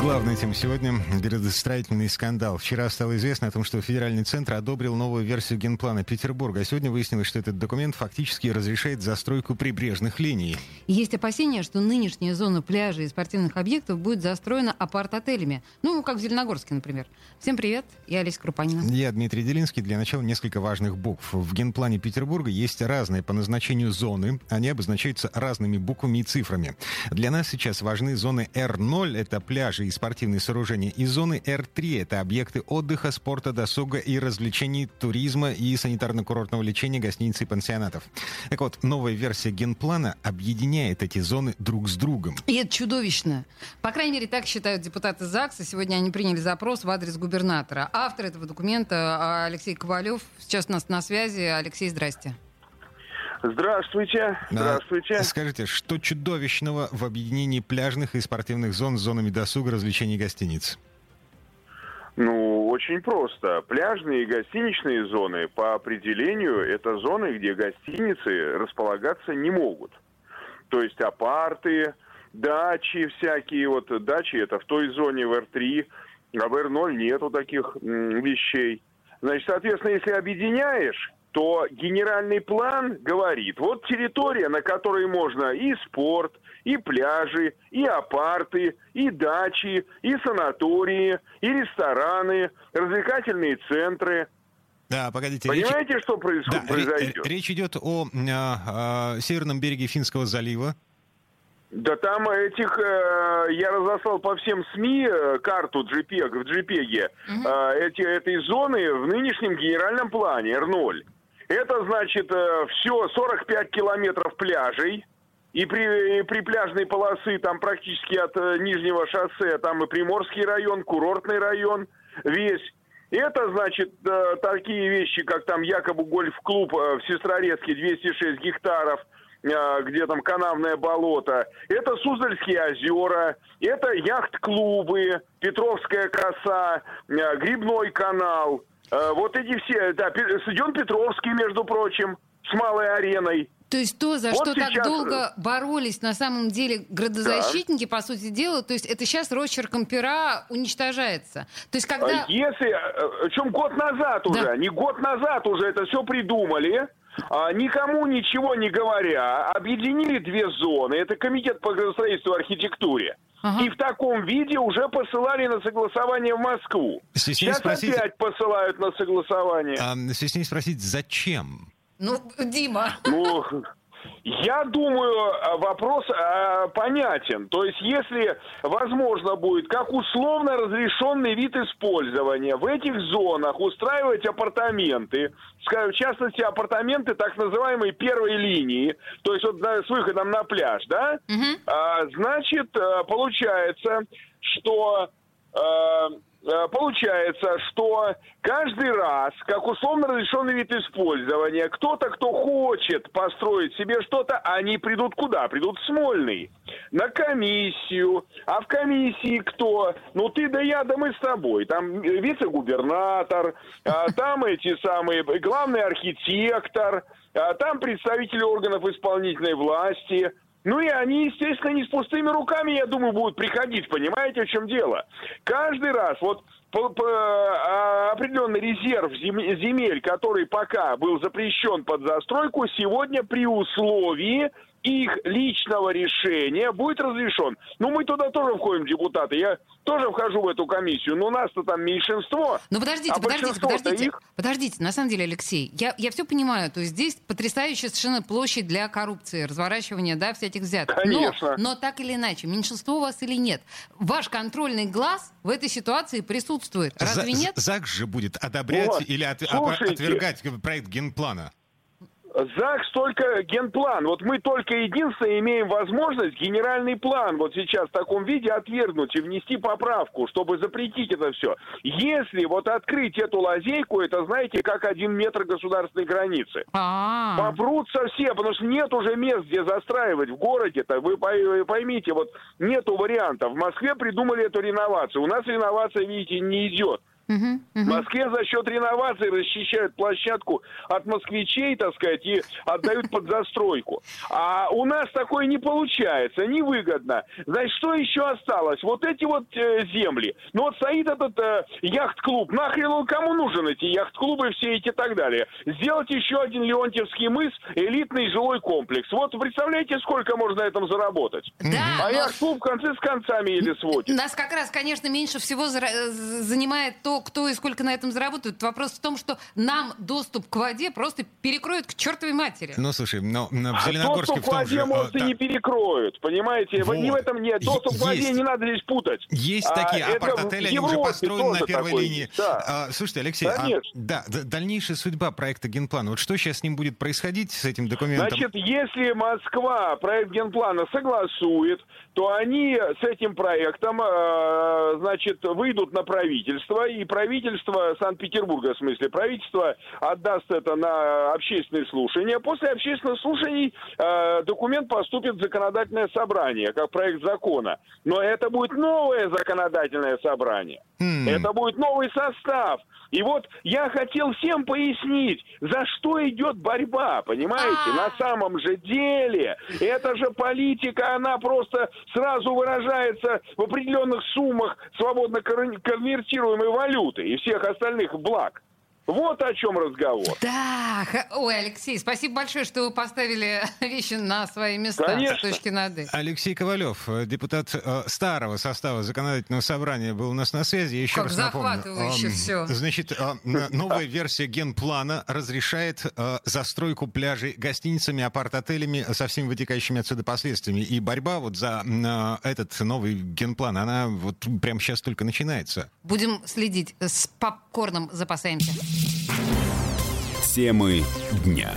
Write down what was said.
Главная тема сегодня – градостроительный скандал. Вчера стало известно о том, что федеральный центр одобрил новую версию генплана Петербурга. А сегодня выяснилось, что этот документ фактически разрешает застройку прибрежных линий. Есть опасения, что нынешняя зона пляжей и спортивных объектов будет застроена апарт-отелями. Ну, как в Зеленогорске, например. Всем привет, я Олеся Крупанина. Я Дмитрий Делинский. Для начала несколько важных букв. В генплане Петербурга есть разные по назначению зоны. Они обозначаются разными буквами и цифрами. Для нас сейчас важны зоны R0 – это пляж пляжи и спортивные сооружения, и зоны Р3 — это объекты отдыха, спорта, досуга и развлечений, туризма и санитарно-курортного лечения, гостиниц и пансионатов. Так вот, новая версия генплана объединяет эти зоны друг с другом. И это чудовищно. По крайней мере, так считают депутаты ЗАГСа. Сегодня они приняли запрос в адрес губернатора. Автор этого документа Алексей Ковалев сейчас у нас на связи. Алексей, здрасте. Здравствуйте. Здравствуйте. Скажите, что чудовищного в объединении пляжных и спортивных зон с зонами досуга, развлечений и гостиниц? Ну, очень просто. Пляжные и гостиничные зоны по определению это зоны, где гостиницы располагаться не могут. То есть апарты, дачи всякие. Вот дачи это в той зоне в Р3, а в Р0 нету таких вещей. Значит, соответственно, если объединяешь, то генеральный план говорит, вот территория, на которой можно и спорт, и пляжи, и апарты, и дачи, и санатории, и рестораны, развлекательные центры. Да, погодите. Понимаете, речь... что происход... да, произойдет? Речь идет о а, а, северном береге Финского залива. Да там этих, э, я разослал по всем СМИ э, карту JPEG, в JPEG, угу. э, эти, этой зоны в нынешнем генеральном плане R0. Это значит э, все 45 километров пляжей. И при, и при пляжной полосы там практически от э, Нижнего шоссе, там и Приморский район, курортный район весь. Это значит э, такие вещи, как там якобы гольф-клуб в Сестрорецке 206 гектаров, где там канавное болото. Это Суздальские озера, это яхт-клубы, Петровская коса, Грибной канал. Э, вот эти все, да, стадион Петровский, между прочим, с малой ареной. То есть то, за вот что сейчас... так долго боролись на самом деле градозащитники, да. по сути дела, то есть это сейчас росчерком пера уничтожается. То есть когда... Если, э, чем год назад уже, да. не год назад уже это все придумали, а, никому ничего не говоря, объединили две зоны. Это комитет по градостроительству и архитектуре. Ага. И в таком виде уже посылали на согласование в Москву. Сейчас спросить... опять посылают на согласование. А, стеснее спросить, зачем? Ну, Дима. Ну, я думаю, вопрос э, понятен. То есть, если возможно будет, как условно разрешенный вид использования, в этих зонах устраивать апартаменты, в частности, апартаменты так называемой первой линии, то есть вот с выходом на пляж, да, угу. а, значит, э, получается, что э, Э, получается, что каждый раз, как условно разрешенный вид использования, кто-то, кто хочет построить себе что-то, они придут куда? Придут в Смольный. На комиссию. А в комиссии кто? Ну ты да я, да мы с тобой. Там вице-губернатор, а там эти самые, главный архитектор, а там представители органов исполнительной власти, ну и они, естественно, не с пустыми руками, я думаю, будут приходить. Понимаете, в чем дело? Каждый раз, вот по, по, а, определенный резерв земель, который пока был запрещен под застройку, сегодня при условии их личного решения будет разрешен. Ну, мы туда тоже входим, депутаты. Я тоже вхожу в эту комиссию, но у нас-то там меньшинство. Ну, подождите, а подождите, подождите. Их... Подождите, на самом деле, Алексей, я, я все понимаю. То есть здесь потрясающая совершенно площадь для коррупции, разворачивания, да, всяких взяток. Конечно. Но, но так или иначе, меньшинство у вас или нет, ваш контрольный глаз в этой ситуации присутствует. Разве За, нет? ЗАГС же будет одобрять вот, или от, отвергать проект генплана. ЗАГС только генплан. Вот мы только единственное имеем возможность генеральный план вот сейчас в таком виде отвергнуть и внести поправку, чтобы запретить это все. Если вот открыть эту лазейку, это, знаете, как один метр государственной границы. А-а-а. Попрутся все, потому что нет уже мест, где застраивать в городе-то. Вы поймите, вот нету вариантов. В Москве придумали эту реновацию. У нас реновация, видите, не идет. В. Москве за счет реновации расчищают площадку от москвичей, так сказать, и отдают под застройку. А у нас такое не получается, невыгодно. Значит, что еще осталось? Вот эти вот э, земли. Ну вот стоит этот э, яхт-клуб. Нахрен он кому нужен, эти яхт-клубы все эти и так далее? Сделать еще один Леонтьевский мыс, элитный жилой комплекс. Вот представляете, сколько можно на этом заработать? Да, А но яхт-клуб концы с концами еле сводит. Нас как раз, конечно, меньше всего занимает то, кто и сколько на этом заработает. Вопрос в том, что нам доступ к воде просто перекроют к чертовой матери. Ну, слушай, но но в А Зеленогорске доступ в к том воде, же... может, э, и не перекроют, понимаете? Вот. Не в этом нет. Доступ Е- к воде есть. не надо здесь путать. Есть А, такие апарт-отели, они уже построены на тоже первой такое линии. есть, да. А, слушайте, Алексей, а, Конечно. да, д- дальнейшая судьба проекта Генплана. Вот что сейчас с ним будет происходить, с этим документом? Значит, если Москва проект генплана согласует, то они с этим проектом, э, значит, выйдут на правительство, и правительство Санкт-Петербурга, в смысле, правительство отдаст это на общественные слушания. После общественных слушаний э, документ поступит в законодательное собрание, как проект закона. Но это будет новое законодательное собрание. Хм. Это будет новый состав. И вот я хотел всем пояснить, за что идет борьба, понимаете? А. На самом же деле, это же политика, она просто сразу выражается в определенных суммах свободно кон- конвертируемой валюты и всех остальных благ. Вот о чем разговор. Да, ой, Алексей, спасибо большое, что вы поставили вещи на свои места Конечно. с точки над «и». Алексей Ковалев, э, депутат э, старого состава законодательного собрания, был у нас на связи. Я еще Как раз напомню. захватывающе Ам, всё. Значит, э, новая версия генплана разрешает э, застройку пляжей гостиницами, апарт-отелями со всеми вытекающими отсюда последствиями. И борьба вот за э, этот новый генплан, она вот прямо сейчас только начинается. Будем следить. С попкорном запасаемся. Темы дня.